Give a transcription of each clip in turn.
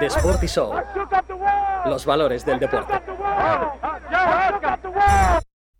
The Soul. Los valores del deporte.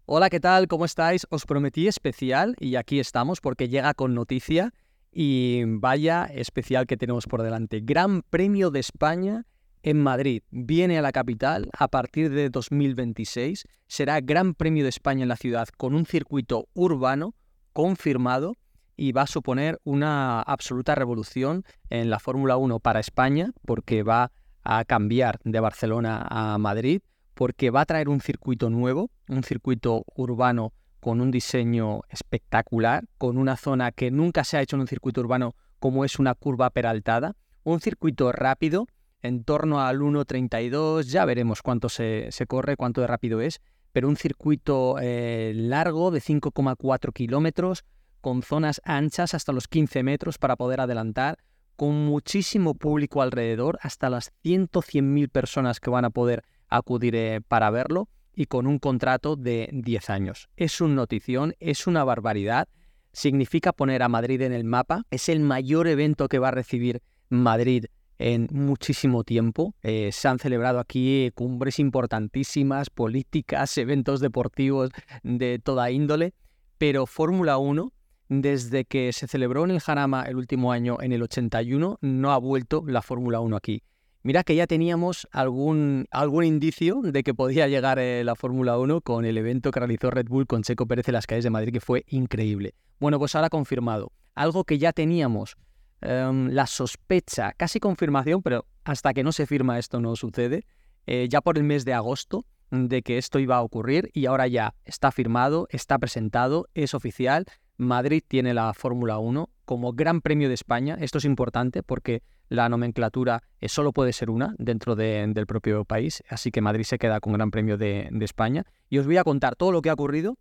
Hola, ¿qué tal? ¿Cómo estáis? Os prometí especial y aquí estamos porque llega con noticia y vaya especial que tenemos por delante. Gran Premio de España en Madrid. Viene a la capital a partir de 2026. Será Gran Premio de España en la ciudad con un circuito urbano confirmado y va a suponer una absoluta revolución en la Fórmula 1 para España porque va a cambiar de Barcelona a Madrid, porque va a traer un circuito nuevo, un circuito urbano con un diseño espectacular, con una zona que nunca se ha hecho en un circuito urbano como es una curva peraltada, un circuito rápido, en torno al 1.32, ya veremos cuánto se, corre, cuánto de rápido es, pero un circuito eh, largo de 5,4 kilómetros, con zonas anchas hasta los 15 metros para poder adelantar, con muchísimo público alrededor, hasta las 100-100.000 personas que van a poder acudir eh, para verlo y con un contrato de 10 años. Es una notición, es una barbaridad, significa poner a Madrid en el mapa, es el mayor evento que va a recibir Madrid en muchísimo tiempo. Eh, se han celebrado aquí cumbres importantísimas, políticas, eventos deportivos de toda índole, pero Fórmula 1 desde que se celebró en el Jarama el último año, en el 81, no ha vuelto la Fórmula 1 aquí. Mira que ya teníamos algún, algún indicio de que podía llegar eh, la Fórmula 1 con el evento que realizó Red Bull con Checo Pérez en las calles de Madrid, que fue increíble. Bueno, pues ahora confirmado. Algo que ya teníamos em, la sospecha, casi confirmación, pero hasta que no se firma esto no sucede. Eh, ya por el mes de agosto de que esto iba a ocurrir y ahora ya está firmado, está presentado, es oficial. Madrid tiene la Fórmula 1 como Gran Premio de España. Esto es importante porque la nomenclatura eh, solo puede ser una dentro del propio país, así que Madrid se queda con Gran Premio de, España. Y os voy a contar todo lo que ha ocurrido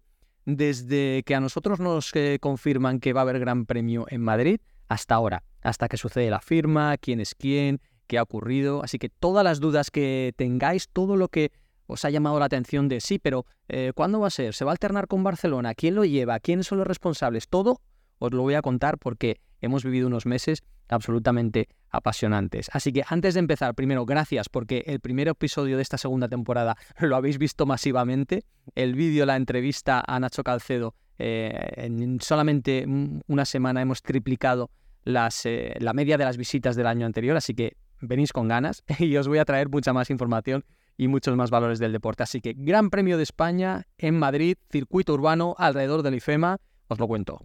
desde que a nosotros nos eh, confirman que va a haber Gran Premio en Madrid hasta ahora, hasta que sucede la firma, quién es quién, qué ha ocurrido. Así que todas las dudas que tengáis, todo lo que os ha llamado la atención de sí, pero eh, ¿cuándo va a ser? ¿Se va a alternar con Barcelona? ¿Quién lo lleva? ¿Quiénes son los responsables? Todo os lo voy a contar porque hemos vivido unos meses absolutamente apasionantes. Así que antes de empezar, primero, gracias porque el primer episodio de esta segunda temporada lo habéis visto masivamente. El vídeo, la entrevista a Nacho Calcedo, eh, en solamente una semana hemos triplicado las, eh, la media de las visitas del año anterior, así que venís con ganas y os voy a traer mucha más información y muchos más valores del deporte. Así que Gran Premio de España en Madrid, circuito urbano alrededor del IFEMA, os lo cuento.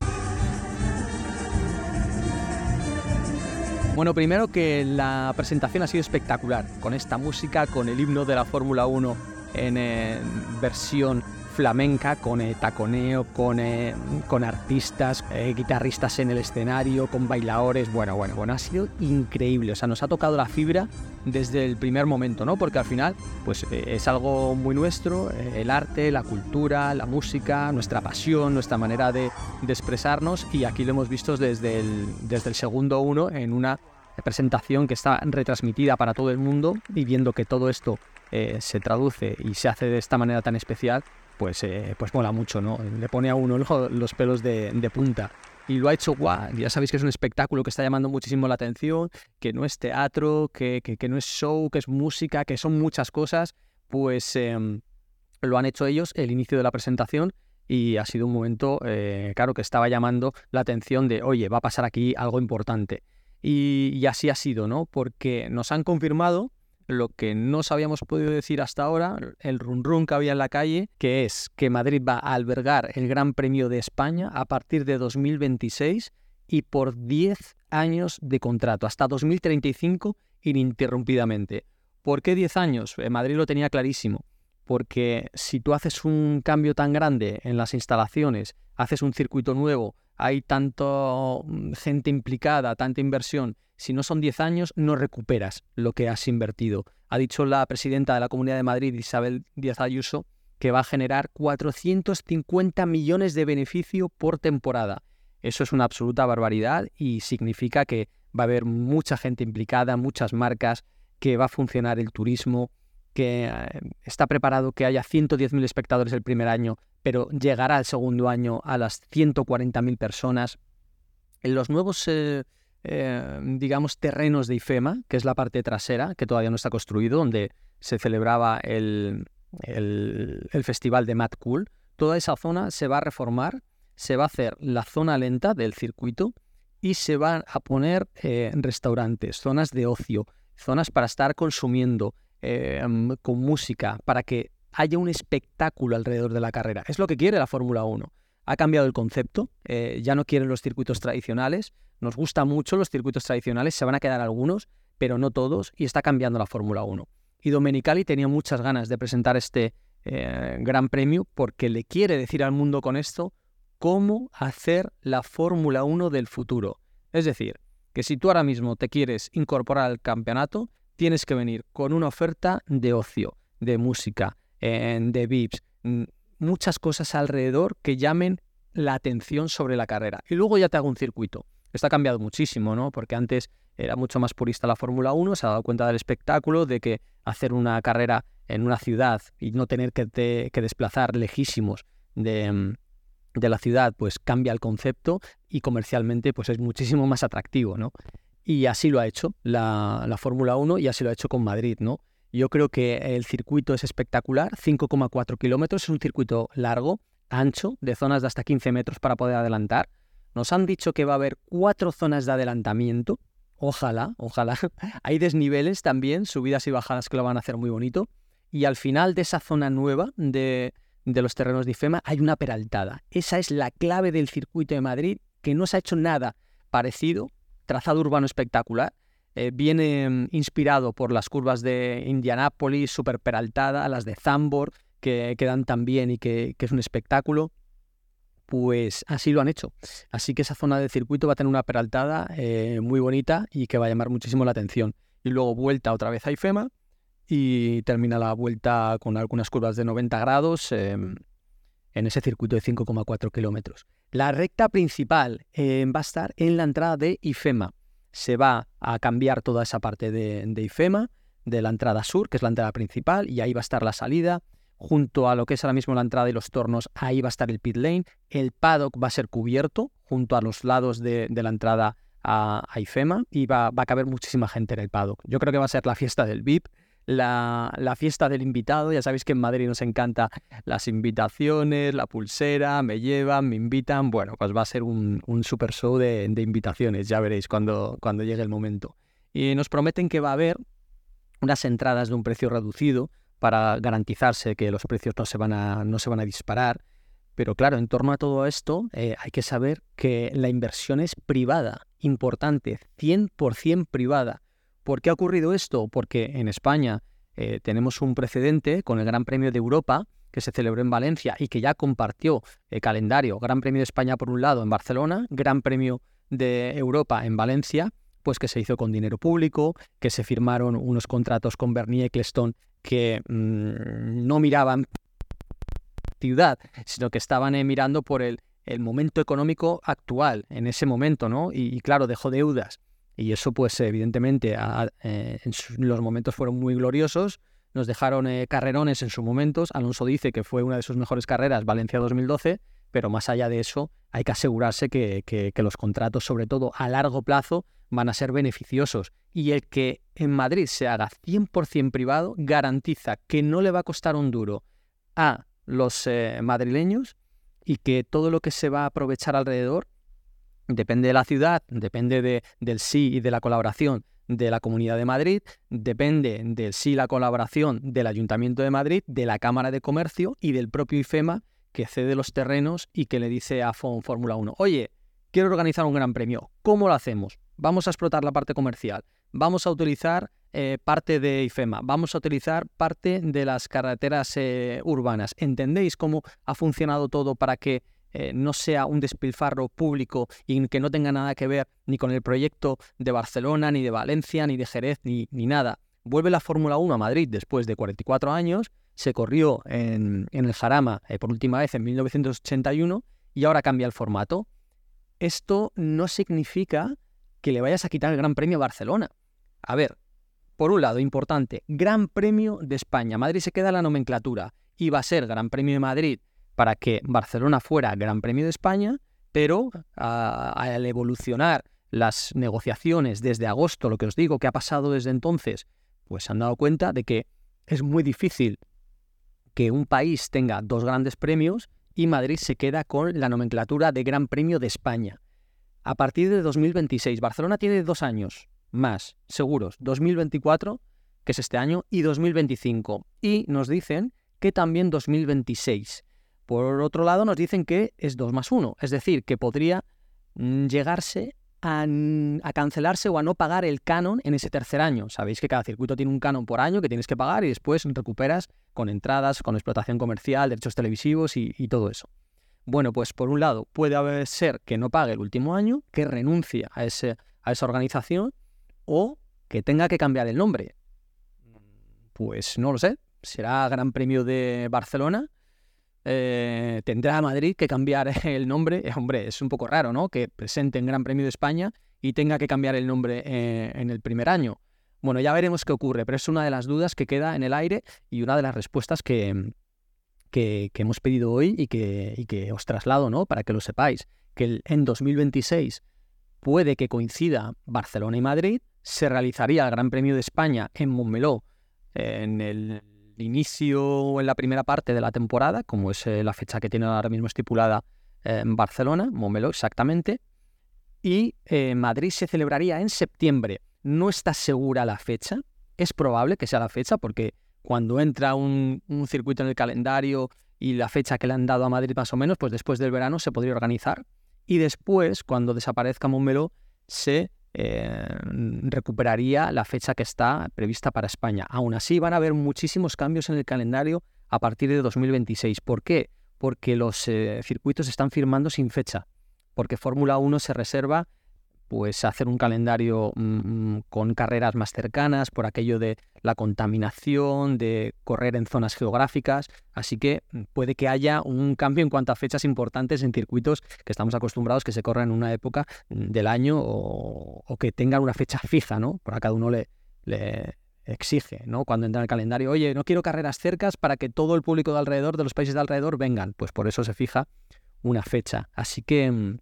Bueno, primero que la presentación ha sido espectacular, con esta música, con el himno de la Fórmula 1 en eh, versión flamenca, con eh, taconeo, con, eh, con artistas, eh, guitarristas en el escenario, con bailadores. Bueno, bueno, bueno, ha sido increíble. O sea, nos ha tocado la fibra desde el primer momento, ¿no? Porque al final, pues es algo muy nuestro, el arte, la cultura, la música, nuestra pasión, nuestra manera de, expresarnos. Y aquí lo hemos visto desde el, desde el segundo uno en una presentación que está retransmitida para todo el mundo y viendo que todo esto se traduce y se hace de esta manera tan especial, pues, eh, pues mola mucho, ¿no? Le pone a uno los pelos de, punta. Y lo ha hecho guau. Ya sabéis que es un espectáculo que está llamando muchísimo la atención, que no es teatro, que, no es show, que es música, que son muchas cosas. Pues em, lo han hecho ellos, el inicio de la presentación, y ha sido un momento, eh, claro, que estaba llamando la atención de, oye, va a pasar aquí algo importante. Y, y así ha sido, ¿no? Porque nos han confirmado lo que no os habíamos podido decir hasta ahora, el run run que había en la calle, que es que Madrid va a albergar el Gran Premio de España a partir de 2026 y por 10 años de contrato, hasta 2035 ininterrumpidamente. ¿Por qué 10 años? Eh, Madrid lo tenía clarísimo. Porque si tú haces un cambio tan grande en las instalaciones, haces un circuito nuevo, hay tanto mm, gente implicada, tanta inversión, si no son 10 años, no recuperas lo que has invertido. Ha dicho la presidenta de la Comunidad de Madrid, Isabel Díaz Ayuso, que va a generar 450 millones de beneficio por temporada. Eso es una absoluta barbaridad y significa que va a haber mucha gente implicada, muchas marcas, que va a funcionar el turismo, que eh, está preparado que haya 110.000 espectadores el primer año, pero llegará el segundo año a las 140.000 personas. En los nuevos eh, eh, digamos, terrenos de IFEMA, que es la parte trasera, que todavía no está construido, donde se celebraba el, el, festival de Mad Cool. Toda esa zona se va a reformar, se va a hacer la zona lenta del circuito y se van a poner eh, restaurantes, zonas de ocio, zonas para estar consumiendo con música, para que haya un espectáculo alrededor de la carrera. Es lo que quiere la Fórmula 1. Ha cambiado el concepto, eh, ya no quieren los circuitos tradicionales, nos gustan mucho los circuitos tradicionales, se van a quedar algunos, pero no todos, y está cambiando la Fórmula 1. Y Domenicali tenía muchas ganas de presentar este gran premio porque le quiere decir al mundo con esto cómo hacer la Fórmula 1 del futuro. Es decir, que si tú ahora mismo te quieres incorporar al campeonato, tienes que venir con una oferta de ocio, de música, de VIPs, muchas cosas alrededor que llamen la atención sobre la carrera. Y luego ya te hago un circuito. Esto ha cambiado muchísimo, ¿no? Porque antes era mucho más purista la Fórmula 1, se ha dado cuenta del espectáculo, de que hacer una carrera en una ciudad y no tener que, que desplazar lejísimos de, de la ciudad, pues cambia el concepto y comercialmente pues es muchísimo más atractivo, ¿no? Y así lo ha hecho la, la Fórmula 1 y así lo ha hecho con Madrid, ¿no? Yo creo que el circuito es espectacular, 5,4 kilómetros, es un circuito largo, ancho, de zonas de hasta 15 metros para poder adelantar. Nos han dicho que va a haber cuatro zonas de adelantamiento, ojalá, ojalá. Hay desniveles también, subidas y bajadas que lo van a hacer muy bonito. Y al final de esa zona nueva de, de los terrenos de IFEMA hay una peraltada. Esa es la clave del circuito de Madrid, que no se ha hecho nada parecido, trazado urbano espectacular. Eh, viene mm, inspirado por las curvas de Indianápolis, super peraltada, las de Zambor, que quedan tan bien y que, es un espectáculo. Pues así lo han hecho. Así que esa zona de circuito va a tener una peraltada eh, muy bonita y que va a llamar muchísimo la atención. Y luego vuelta otra vez a IFEMA y termina la vuelta con algunas curvas de 90 grados em, en ese circuito de 5,4 kilómetros. La recta principal em, va a estar en la entrada de IFEMA. Se va a cambiar toda esa parte de, de, IFEMA, de la entrada sur, que es la entrada principal, y ahí va a estar la salida. Junto a lo que es ahora mismo la entrada y los tornos, ahí va a estar el pit lane. El paddock va a ser cubierto junto a los lados de, la entrada a, IFEMA y va, va, a caber muchísima gente en el paddock. Yo creo que va a ser la fiesta del VIP la, fiesta del invitado. Ya sabéis que en Madrid nos encanta las invitaciones, la pulsera, me llevan, me invitan. Bueno, pues va a ser un, super show de, invitaciones, ya veréis cuando, cuando llegue el momento. Y nos prometen que va a haber unas entradas de un precio reducido para garantizarse que los precios no se van a, no se van a disparar. Pero claro, en torno a todo esto eh, hay que saber que la inversión es privada, importante, 100% privada. ¿Por qué ha ocurrido esto? Porque en España eh, tenemos un precedente con el Gran Premio de Europa que se celebró en Valencia y que ya compartió el calendario Gran Premio de España por un lado en Barcelona, Gran Premio de Europa en Valencia, pues que se hizo con dinero público, que se firmaron unos contratos con Bernie Eccleston que mm, no miraban ciudad, sino que estaban eh, mirando por el, momento económico actual en ese momento, ¿no? y claro, dejó deudas y eso, pues, evidentemente, eh, en los momentos fueron muy gloriosos. Nos dejaron eh, carrerones en sus momentos. Alonso dice que fue una de sus mejores carreras, Valencia 2012, pero más allá de eso, hay que asegurarse que, que, los contratos, sobre todo a largo plazo, van a ser beneficiosos. Y el que en Madrid se haga 100% privado garantiza que no le va a costar un duro a los eh, madrileños y que todo lo que se va a aprovechar alrededor Depende de la ciudad, depende de, del sí y de la colaboración de la Comunidad de Madrid, depende del sí y la colaboración del Ayuntamiento de Madrid, de la Cámara de Comercio y del propio IFEMA que cede los terrenos y que le dice a Fórmula 1, oye, quiero organizar un gran premio, ¿cómo lo hacemos? Vamos a explotar la parte comercial, vamos a utilizar eh, parte de IFEMA, vamos a utilizar parte de las carreteras eh, urbanas. ¿Entendéis cómo ha funcionado todo para que eh, no sea un despilfarro público y que no tenga nada que ver ni con el proyecto de Barcelona, ni de Valencia, ni de Jerez, ni, ni nada. Vuelve la Fórmula 1 a Madrid después de 44 años, se corrió en, el Jarama eh, por última vez en 1981 y ahora cambia el formato. Esto no significa que le vayas a quitar el Gran Premio a Barcelona. A ver, por un lado, importante, Gran Premio de España. Madrid se queda en la nomenclatura va a ser Gran Premio de Madrid para que Barcelona fuera Gran Premio de España, pero al evolucionar las negociaciones desde agosto, lo que os digo, que ha pasado desde entonces, pues se han dado cuenta de que es muy difícil que un país tenga dos grandes premios y Madrid se queda con la nomenclatura de Gran Premio de España. A partir de 2026, Barcelona tiene dos años más seguros, 2024, que es este año, y 2025. Y nos dicen que también 2026. Por otro lado, nos dicen que es 2 más 1, es decir, que podría mm, llegarse a, cancelarse o a no pagar el canon en ese tercer año. Sabéis que cada circuito tiene un canon por año que tienes que pagar y después recuperas con entradas, con explotación comercial, derechos televisivos y, todo eso. Bueno, pues por un lado puede ser que no pague el último año, que renuncie a, ese, a esa organización o que tenga que cambiar el nombre. Pues no lo sé, será Gran Premio de Barcelona eh, tendrá Madrid que cambiar el nombre. Eh, hombre, es un poco raro, ¿no? Que presenten Gran Premio de España y tenga que cambiar el nombre eh, en el primer año. Bueno, ya veremos qué ocurre, pero es una de las dudas que queda en el aire y una de las respuestas que, que, hemos pedido hoy y que, que, os traslado, ¿no? Para que lo sepáis, que en 2026 puede que coincida Barcelona y Madrid, se realizaría el Gran Premio de España en Montmeló en el inicio o en la primera parte de la temporada, como es eh, la fecha que tiene ahora mismo estipulada eh, en Barcelona, Momelo exactamente, y eh, Madrid se celebraría en septiembre. No está segura la fecha, es probable que sea la fecha porque cuando entra un, un circuito en el calendario y la fecha que le han dado a Madrid más o menos, pues después del verano se podría organizar. Y después, cuando desaparezca Montmeló, se eh, recuperaría la fecha que está prevista para España. Aún así, van a haber muchísimos cambios en el calendario a partir de 2026. ¿Por qué? Porque los eh, circuitos están firmando sin fecha, porque Fórmula 1 se reserva pues hacer un calendario mm, mm, con carreras más cercanas por aquello de la contaminación, de correr en zonas geográficas, así que mm, puede que haya un cambio en cuanto a fechas importantes en circuitos que estamos acostumbrados que se corran en una época del año o, que tengan una fecha fija, ¿no? Por a cada uno le, le exige, ¿no? Cuando entra en el calendario, oye, no quiero carreras cercas para que todo el público de alrededor, de los países de alrededor, vengan, pues por eso se fija una fecha. Así que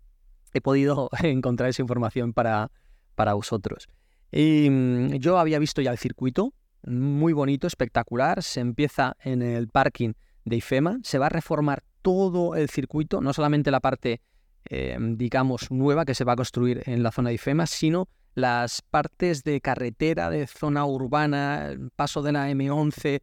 he podido encontrar esa información para, para vosotros. Y mm, yo había visto ya el circuito, muy bonito, espectacular. Se empieza en el parking de IFEMA, se va a reformar todo el circuito, no solamente la parte, eh, digamos, nueva que se va a construir en la zona de IFEMA, sino las partes de carretera, de zona urbana, paso de la M11,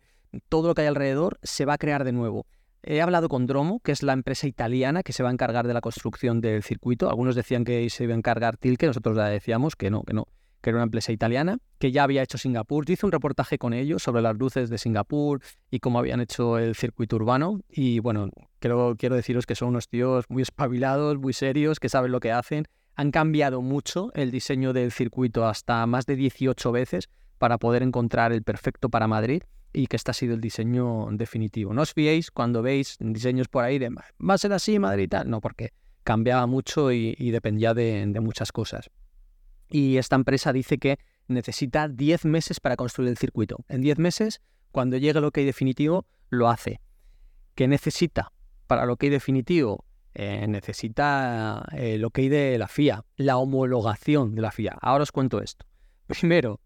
todo lo que hay alrededor, se va a crear de nuevo. He hablado con Dromo, que es la empresa italiana que se va a encargar de la construcción del circuito. Algunos decían que se iba a encargar Tilke, nosotros decíamos que no, que no, que era una empresa italiana, que ya había hecho Singapur. Yo hice un reportaje con ellos sobre las luces de Singapur y cómo habían hecho el circuito urbano. Y bueno, creo, quiero deciros que son unos tíos muy espabilados, muy serios, que saben lo que hacen. Han cambiado mucho el diseño del circuito hasta más de 18 veces para poder encontrar el perfecto para Madrid y que este ha sido el diseño definitivo. No os fiéis cuando veis diseños por ahí de va a ser así Madrid y tal, no, porque cambiaba mucho y, dependía de, muchas cosas. Y esta empresa dice que necesita 10 meses para construir el circuito. En 10 meses, cuando llegue el OK definitivo, lo hace. ¿Qué necesita para el OK definitivo? Eh, necesita el OK de la FIA, la homologación de la FIA. Ahora os cuento esto. Primero,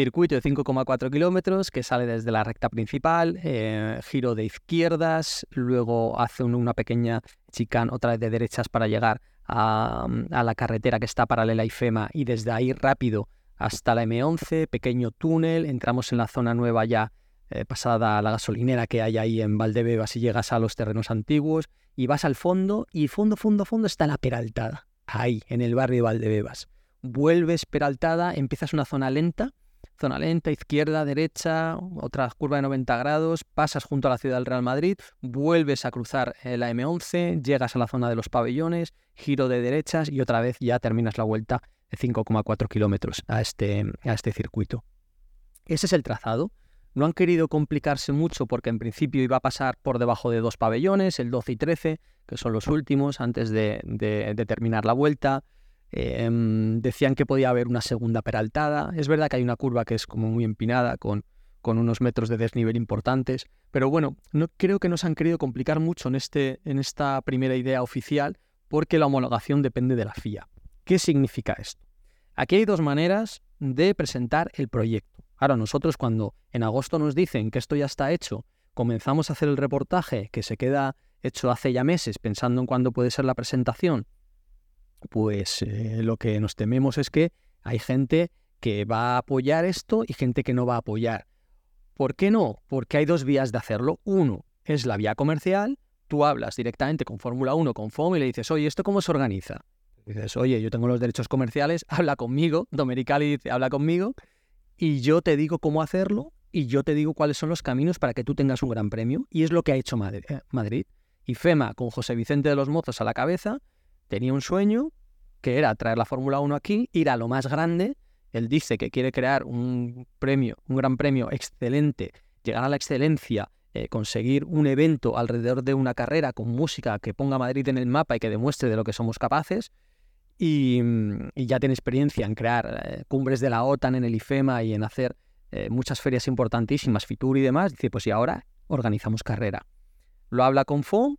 Circuito de 5,4 kilómetros que sale desde la recta principal, eh, giro de izquierdas, luego hace una pequeña chicane otra vez de derechas para llegar a, la carretera que está paralela a IFEMA y desde ahí rápido hasta la M11, pequeño túnel, entramos en la zona nueva ya eh, pasada la gasolinera que hay ahí en Valdebebas y llegas a los terrenos antiguos y vas al fondo y fondo, fondo, fondo está la Peraltada, ahí en el barrio de Valdebebas. Vuelves Peraltada, empiezas una zona lenta zona lenta, izquierda, derecha, otra curva de 90 grados, pasas junto a la ciudad del Real Madrid, vuelves a cruzar eh, la M11, llegas a la zona de los pabellones, giro de derechas y otra vez ya terminas la vuelta de 5,4 kilómetros a este, a este circuito. Ese es el trazado. No han querido complicarse mucho porque en principio iba a pasar por debajo de dos pabellones, el 12 y 13, que son los últimos antes de, de terminar la vuelta. Em, decían que podía haber una segunda peraltada. Es verdad que hay una curva que es como muy empinada, con, con unos metros de desnivel importantes. Pero bueno, no, creo que nos han querido complicar mucho en, este, en esta primera idea oficial porque la homologación depende de la FIA. ¿Qué significa esto? Aquí hay dos maneras de presentar el proyecto. Ahora, nosotros cuando en agosto nos dicen que esto ya está hecho, comenzamos a hacer el reportaje que se queda hecho hace ya meses pensando en cuándo puede ser la presentación, pues eh, lo que nos tememos es que hay gente que va a apoyar esto y gente que no va a apoyar. ¿Por qué no? Porque hay dos vías de hacerlo. Uno es la vía comercial. Tú hablas directamente con Fórmula 1, con FOM y le dices, oye, ¿esto cómo se organiza? Dices, oye, yo tengo los derechos comerciales, habla conmigo. Domenicali dice, habla conmigo y yo te digo cómo hacerlo y yo te digo cuáles son los caminos para que tú tengas un gran premio. Y es lo que ha hecho eh, Madrid. Y FEMA, con José Vicente de los Mozos a la cabeza, tenía un sueño que era traer la Fórmula 1 aquí, ir a lo más grande. Él dice que quiere crear un premio, un gran premio excelente, llegar a la excelencia, eh, conseguir un evento alrededor de una carrera con música que ponga Madrid en el mapa y que demuestre de lo que somos capaces. Y, ya tiene experiencia en crear eh, cumbres de la OTAN en el IFEMA y en hacer eh, muchas ferias importantísimas, Fitur y demás. Dice, pues y ahora organizamos carrera. Lo habla con FOM,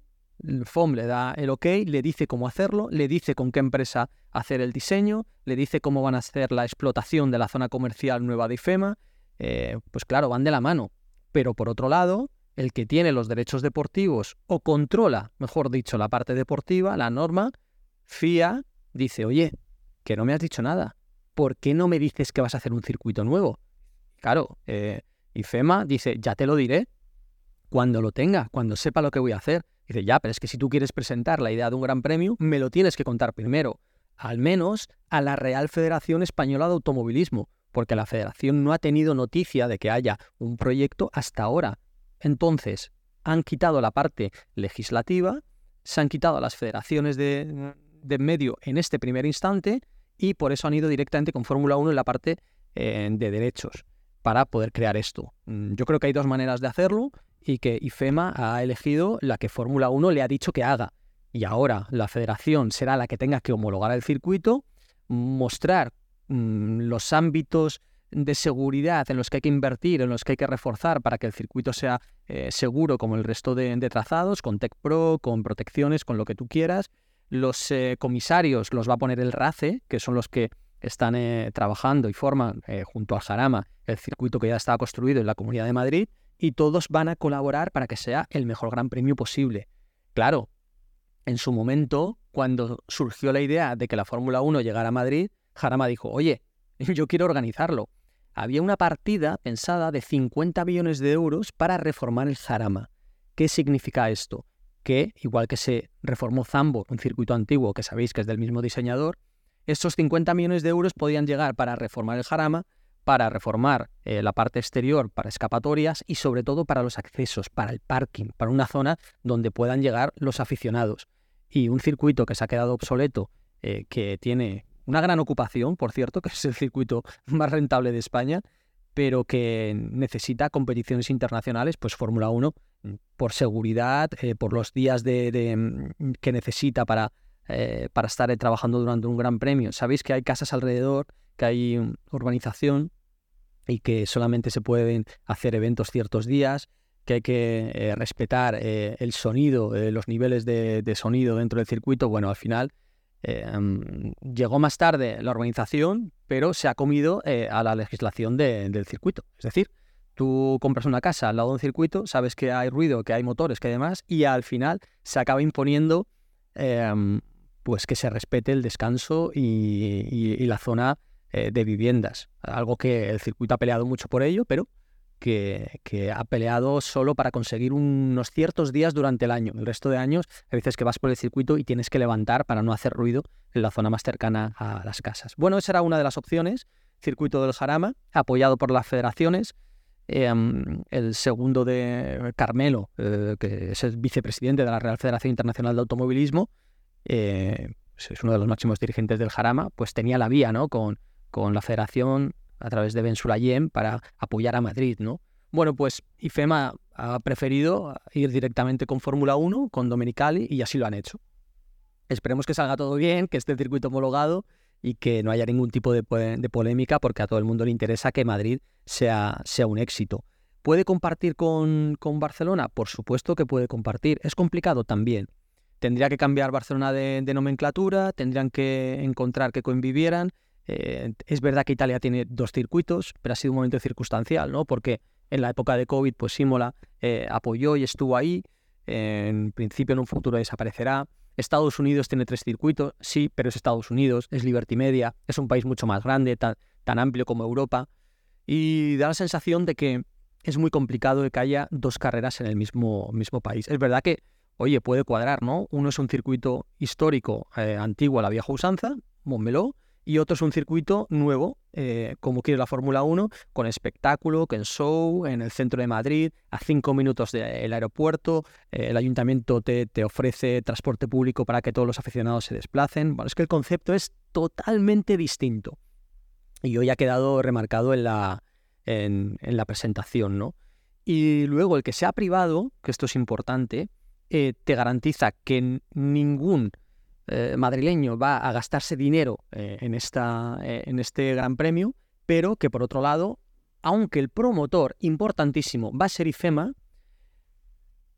FOM le da el ok, le dice cómo hacerlo, le dice con qué empresa hacer el diseño, le dice cómo van a hacer la explotación de la zona comercial nueva de IFEMA. Eh, pues claro, van de la mano. Pero por otro lado, el que tiene los derechos deportivos o controla, mejor dicho, la parte deportiva, la norma, FIA dice, oye, que no me has dicho nada. ¿Por qué no me dices que vas a hacer un circuito nuevo? Claro, eh, IFEMA dice, ya te lo diré cuando lo tenga, cuando sepa lo que voy a hacer. Dice, ya, pero es que si tú quieres presentar la idea de un gran premio, me lo tienes que contar primero, al menos a la Real Federación Española de Automovilismo, porque la federación no ha tenido noticia de que haya un proyecto hasta ahora. Entonces, han quitado la parte legislativa, se han quitado a las federaciones de, medio en este primer instante y por eso han ido directamente con Fórmula 1 en la parte eh, de derechos para poder crear esto. Mm, yo creo que hay dos maneras de hacerlo y que IFEMA ha elegido la que Fórmula 1 le ha dicho que haga. Y ahora la federación será la que tenga que homologar el circuito, mostrar mm, los ámbitos de seguridad en los que hay que invertir, en los que hay que reforzar para que el circuito sea eh, seguro como el resto de, trazados, con Tech Pro, con protecciones, con lo que tú quieras. Los eh, comisarios los va a poner el RACE, que son los que están eh, trabajando y forman junto al Jarama el circuito que ya estaba construido en la Comunidad de Madrid y todos van a colaborar para que sea el mejor gran premio posible. Claro, en su momento, cuando surgió la idea de que la Fórmula 1 llegara a Madrid, Jarama dijo, oye, yo quiero organizarlo. Había una partida pensada de 50 millones de euros para reformar el Jarama. ¿Qué significa esto? Que, igual que se reformó Zambo, un circuito antiguo que sabéis que es del mismo diseñador, estos 50 millones de euros podían llegar para reformar el Jarama para reformar eh, la parte exterior para escapatorias y sobre todo para los accesos, para el parking, para una zona donde puedan llegar los aficionados. Y un circuito que se ha quedado obsoleto, eh, que tiene una gran ocupación, por cierto, que es el circuito más rentable de España, pero que necesita competiciones internacionales, pues Fórmula 1, mm, por seguridad, eh, por los días de, mm, que necesita para, para estar trabajando durante un gran premio. Sabéis que hay casas alrededor que hay urbanización y que solamente se pueden hacer eventos ciertos días, que hay que eh, respetar eh, el sonido, eh, los niveles de, sonido dentro del circuito. Bueno, al final mm, llegó más tarde la urbanización, pero se ha comido a la legislación del circuito. Es decir, tú compras una casa al lado de un circuito, sabes que hay ruido, que hay motores, que demás, y al final se acaba imponiendo pues que se respete el descanso y la zona eh, de viviendas. Algo que el circuito ha peleado mucho por ello, pero que, ha peleado solo para conseguir unos ciertos días durante el año. El resto de años, a veces que vas por el circuito y tienes que levantar para no hacer ruido en la zona más cercana a las casas. Bueno, esa era una de las opciones, circuito del Jarama, apoyado por las federaciones. Em, el segundo de Carmelo, eh, que es el vicepresidente de la Real Federación Internacional de Automovilismo, eh, es uno de los máximos dirigentes del Jarama, pues tenía la vía, ¿no? Con, con la federación a través de Ben Sulayem para apoyar a Madrid, ¿no? Bueno, pues IFEMA ha preferido ir directamente con Fórmula 1, con Domenicali, y así lo han hecho. Esperemos que salga todo bien, que esté el circuito homologado y que no haya ningún tipo de, polémica, porque a todo el mundo le interesa que Madrid sea, sea un éxito. ¿Puede compartir con, Barcelona? Por supuesto que puede compartir. ¿Es complicado? También. Tendría que cambiar Barcelona de, de nomenclatura, tendrían que encontrar que convivieran es verdad que Italia tiene dos circuitos, pero ha sido un momento circunstancial, ¿no? Porque en la época de COVID, pues Simola apoyó y estuvo ahí. En principio, en un futuro desaparecerá. Estados Unidos tiene tres circuitos, sí, pero es Estados Unidos, es Liberty Media, es un país mucho más grande, tan, amplio como Europa. Y da la sensación de que es muy complicado que haya dos carreras en el mismo, mismo país. Es verdad que, oye, puede cuadrar, ¿no? Uno es un circuito histórico eh, antiguo a la vieja usanza, Montmeló, y otro es un circuito nuevo, eh, como quiere la Fórmula 1, con espectáculo, con show, en el centro de Madrid, a cinco minutos del aeropuerto, eh, el ayuntamiento te, te, ofrece transporte público para que todos los aficionados se desplacen. Bueno, es que el concepto es totalmente distinto. Y hoy ha quedado remarcado en la, en, la presentación, ¿no? Y luego el que sea privado, que esto es importante, eh, te garantiza que ningún eh, madrileño va a gastarse dinero eh, en, esta, en este gran premio, pero que por otro lado, aunque el promotor importantísimo va a ser IFEMA,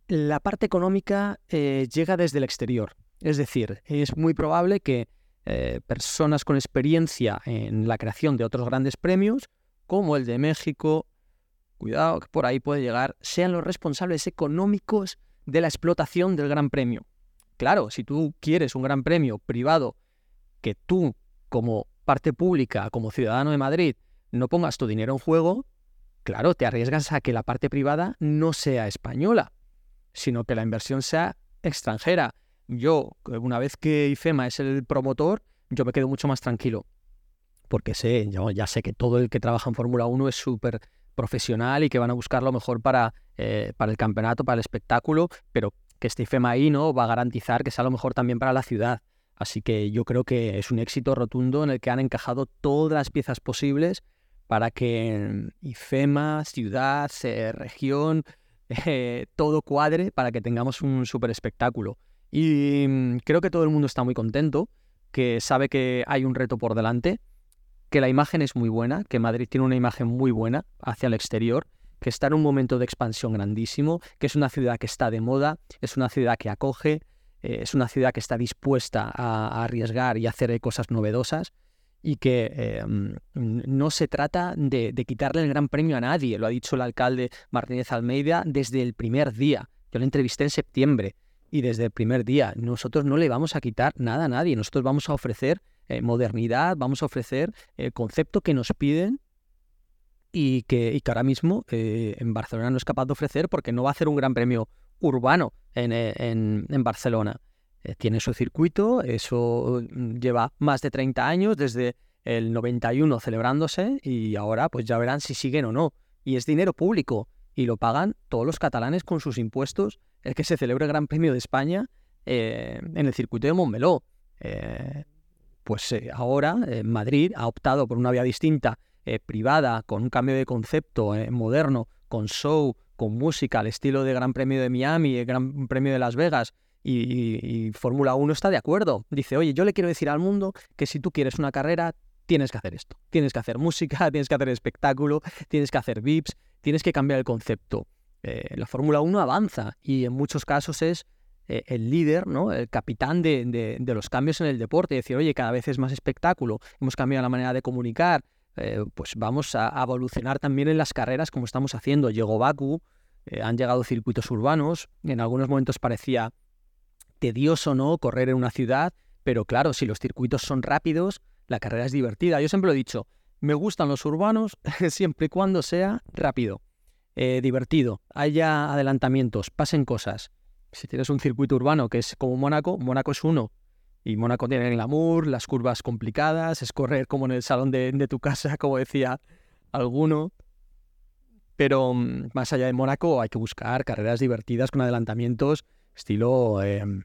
la parte económica llega desde el exterior. Es decir, es muy probable que personas con experiencia en la creación de otros grandes premios como el de México, cuidado que por ahí puede llegar, sean los responsables económicos de la explotación del Gran Premio. Claro, si tú quieres un Gran Premio privado que tú, como parte pública, como ciudadano de Madrid, no pongas tu dinero en juego, claro, te arriesgas a que la parte privada no sea española, sino que la inversión sea extranjera. Yo, una vez que IFEMA es el promotor, yo me quedo mucho más tranquilo porque sé, ya sé que todo el que trabaja en Fórmula 1 es súper profesional y que van a buscar lo mejor para, eh, para el campeonato, para el espectáculo, pero que este IFEMA ¿no? va a garantizar que sea lo mejor también para la ciudad. Así que yo creo que es un éxito rotundo en el que han encajado todas las piezas posibles para que IFEMA, ciudad, región, eh, todo cuadre para que tengamos un súper espectáculo. Y mm, creo que todo el mundo está muy contento, que sabe que hay un reto por delante que la imagen es muy buena, que Madrid tiene una imagen muy buena hacia el exterior, que está en un momento de expansión grandísimo, que es una ciudad que está de moda, es una ciudad que acoge, eh, es una ciudad que está dispuesta a, arriesgar y hacer cosas novedosas y que eh, mm, no se trata de, quitarle el gran premio a nadie, lo ha dicho el alcalde Martínez Almeida desde el primer día. Yo le entrevisté en septiembre y desde el primer día nosotros no le vamos a quitar nada a nadie, nosotros vamos a ofrecer eh, modernidad, vamos a ofrecer el concepto que nos piden y que, ahora mismo eh, en Barcelona no es capaz de ofrecer porque no va a hacer un gran premio urbano en, eh, Barcelona. tiene su circuito, eso mm, lleva más de 30 años, desde el 91 celebrándose y ahora pues ya verán si siguen o no. Y es dinero público y lo pagan todos los catalanes con sus impuestos, el que se celebre el Gran Premio de España en el circuito de Montmeló. Pues eh, ahora eh, Madrid ha optado por una vía distinta, eh, privada, con un cambio de concepto moderno, con show, con música, al estilo de Gran Premio de Miami, el Gran Premio de Las Vegas, y, Fórmula 1 está de acuerdo. Dice, oye, yo le quiero decir al mundo que si tú quieres una carrera, tienes que hacer esto. Tienes que hacer música, tienes que hacer espectáculo, tienes que hacer VIPs, tienes que cambiar el concepto. la Fórmula 1 avanza y en muchos casos es eh, el líder, ¿no? el capitán de, los cambios en el deporte, decir, oye, cada vez es más espectáculo, hemos cambiado la manera de comunicar, eh, pues vamos a, evolucionar también en las carreras como estamos haciendo. Llegó Baku, eh, han llegado circuitos urbanos, en algunos momentos parecía tedioso, ¿no? Correr en una ciudad, pero claro, si los circuitos son rápidos, la carrera es divertida. Yo siempre lo he dicho, me gustan los urbanos siempre y cuando sea rápido, divertido, haya adelantamientos, pasen cosas. Si tienes un circuito urbano que es como Mónaco, Mónaco es uno. Y Mónaco tiene el glamour, las curvas complicadas, es correr como en el salón de, tu casa, como decía alguno. Pero mm, más allá de Mónaco hay que buscar carreras divertidas con adelantamientos estilo em,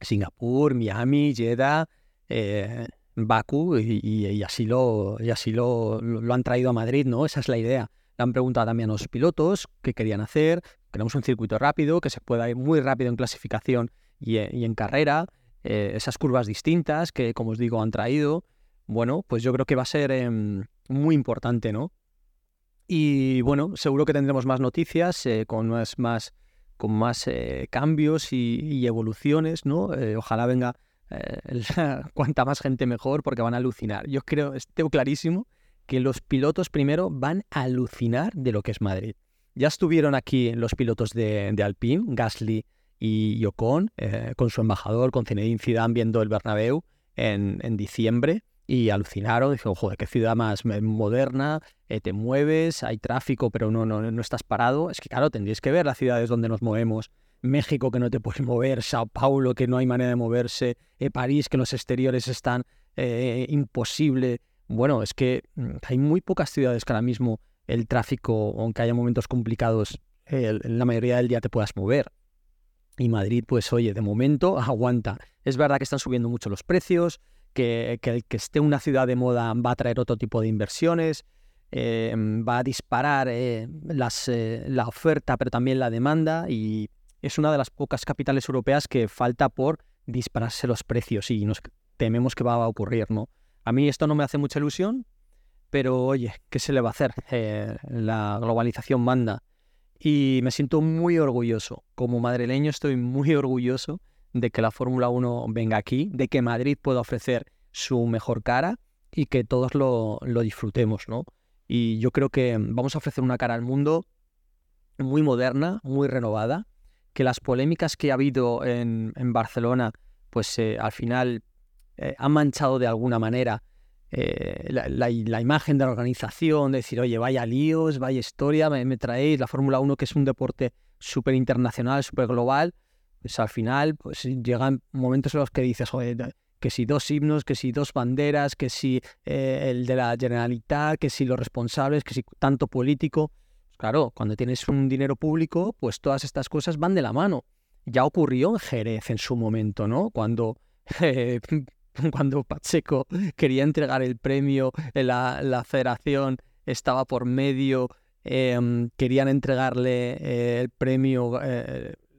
Singapur, Miami, Jeddah, eh, Baku y, así, lo, y así lo, lo, han traído a Madrid, ¿no? Esa es la idea. Le han preguntado también a los pilotos qué querían hacer, Queremos un circuito rápido, que se pueda ir muy rápido en clasificación y, eh, en carrera, eh, esas curvas distintas que, como os digo, han traído. Bueno, pues yo creo que va a ser em, muy importante, ¿no? Y bueno, seguro que tendremos más noticias eh, con más, con más cambios y, evoluciones, ¿no? ojalá venga eh, cuanta más gente mejor porque van a alucinar. Yo creo, tengo clarísimo que los pilotos primero van a alucinar de lo que es Madrid. Ya estuvieron aquí los pilotos de, Alpine, Gasly y Ocon, eh, con su embajador, con Zinedine Zidane viendo el Bernabéu en, en diciembre y alucinaron, dijeron, joder, qué ciudad más moderna, eh, te mueves, hay tráfico, pero no, no, no estás parado. Es que claro, tendríais que ver las ciudades donde nos movemos. México que no te puedes mover, Sao Paulo que no hay manera de moverse, eh, París que los exteriores están eh, imposible. Bueno, es que mm, hay muy pocas ciudades que ahora mismo el tráfico, aunque haya momentos complicados, en la mayoría del día te puedas mover. Y Madrid, pues oye, de momento aguanta. Es verdad que están subiendo mucho los precios, que, que, que esté una ciudad de moda va a traer otro tipo de inversiones, eh, va a disparar eh, las, eh, la oferta, pero también la demanda, y es una de las pocas capitales europeas que falta por dispararse los precios y nos tememos que va a ocurrir, ¿no? A mí esto no me hace mucha ilusión, pero oye, ¿qué se le va a hacer? la globalización manda. Y me siento muy orgulloso. Como madrileño estoy muy orgulloso de que la Fórmula 1 venga aquí, de que Madrid pueda ofrecer su mejor cara y que todos lo, disfrutemos, ¿no? Y yo creo que vamos a ofrecer una cara al mundo muy moderna, muy renovada, que las polémicas que ha habido en, Barcelona, pues eh, al final eh, han manchado de alguna manera eh, la, imagen de la organización, decir, oye, vaya líos, vaya historia, me, me traéis la Fórmula 1, que es un deporte súper internacional, súper global, pues al final pues llegan momentos en los que dices, joder, que si dos himnos, que si dos banderas, que si eh, el de la Generalitat, que si los responsables, que si tanto político. Claro, cuando tienes un dinero público, pues todas estas cosas van de la mano. Ya ocurrió en Jerez en su momento, ¿no? Cuando, eh, cuando Pacheco quería entregar el premio, la, federación estaba por medio, em, querían entregarle eh, el premio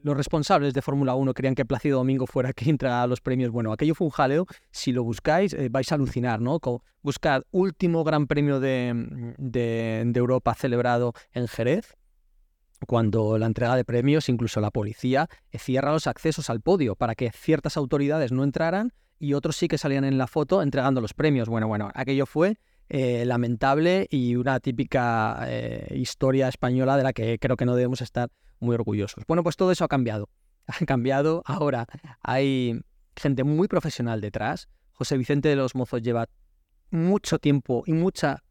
los responsables de Fórmula 1 querían que Plácido Domingo fuera quien entregara los premios. Bueno, aquello fue un jaleo. Si lo buscáis, eh, vais a alucinar, ¿no? buscad último Gran Premio de, de, Europa celebrado en Jerez, cuando la entrega de premios, incluso la policía, eh, cierra los accesos al podio para que ciertas autoridades no entraran y otros sí que salían en la foto entregando los premios. Bueno, bueno, aquello fue eh, lamentable y una típica historia española de la que creo que no debemos estar muy orgullosos. Bueno, pues todo eso ha cambiado. Ha cambiado. Ahora hay gente muy profesional detrás. José Vicente de los Mozos lleva mucho tiempo y mucha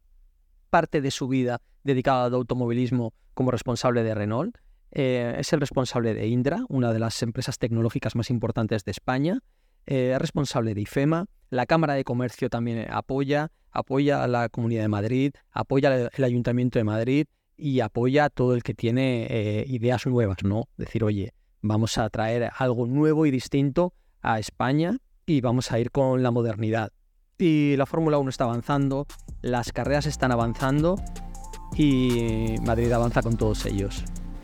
parte de su vida dedicada al automovilismo como responsable de Renault. Eh, es el responsable de Indra, una de las empresas tecnológicas más importantes de España. Eh, es responsable de IFEMA. La Cámara de Comercio también apoya, apoya a la Comunidad de Madrid, apoya el Ayuntamiento de Madrid y apoya a todo el que tiene eh, ideas nuevas, ¿no? Decir, oye, vamos a traer algo nuevo y distinto a España y vamos a ir con la modernidad. Y la Fórmula 1 está avanzando, las carreras están avanzando y Madrid avanza con todos ellos.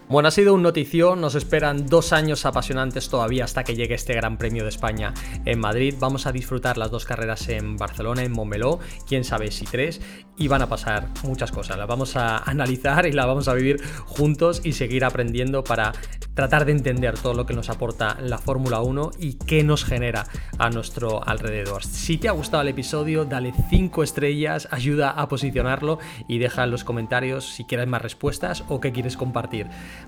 Bueno, ha sido un notición, nos esperan dos años apasionantes todavía hasta que llegue este Gran Premio de España en Madrid. Vamos a disfrutar las dos carreras en Barcelona, en Montmeló, quién sabe si tres, y van a pasar muchas cosas. Las vamos a analizar y las vamos a vivir juntos y seguir aprendiendo para tratar de entender todo lo que nos aporta la Fórmula 1 y qué nos genera a nuestro alrededor. Si te ha gustado el episodio, dale 5 estrellas, ayuda a posicionarlo y deja en los comentarios si quieres más respuestas o qué quieres compartir.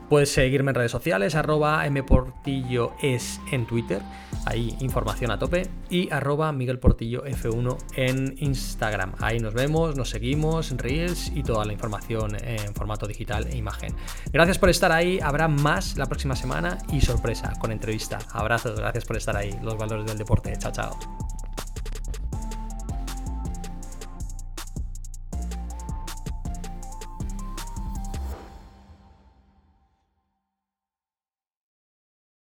Puedes seguirme en redes sociales, arroba mportillo es en Twitter, ahí información a tope, y arroba Miguel Portillo F1 en Instagram. Ahí nos vemos, nos seguimos, Reels y toda la información en formato digital e imagen. Gracias por estar ahí, habrá más la próxima semana y sorpresa con entrevista. Abrazos, gracias por estar ahí, los valores del deporte. Chao, chao.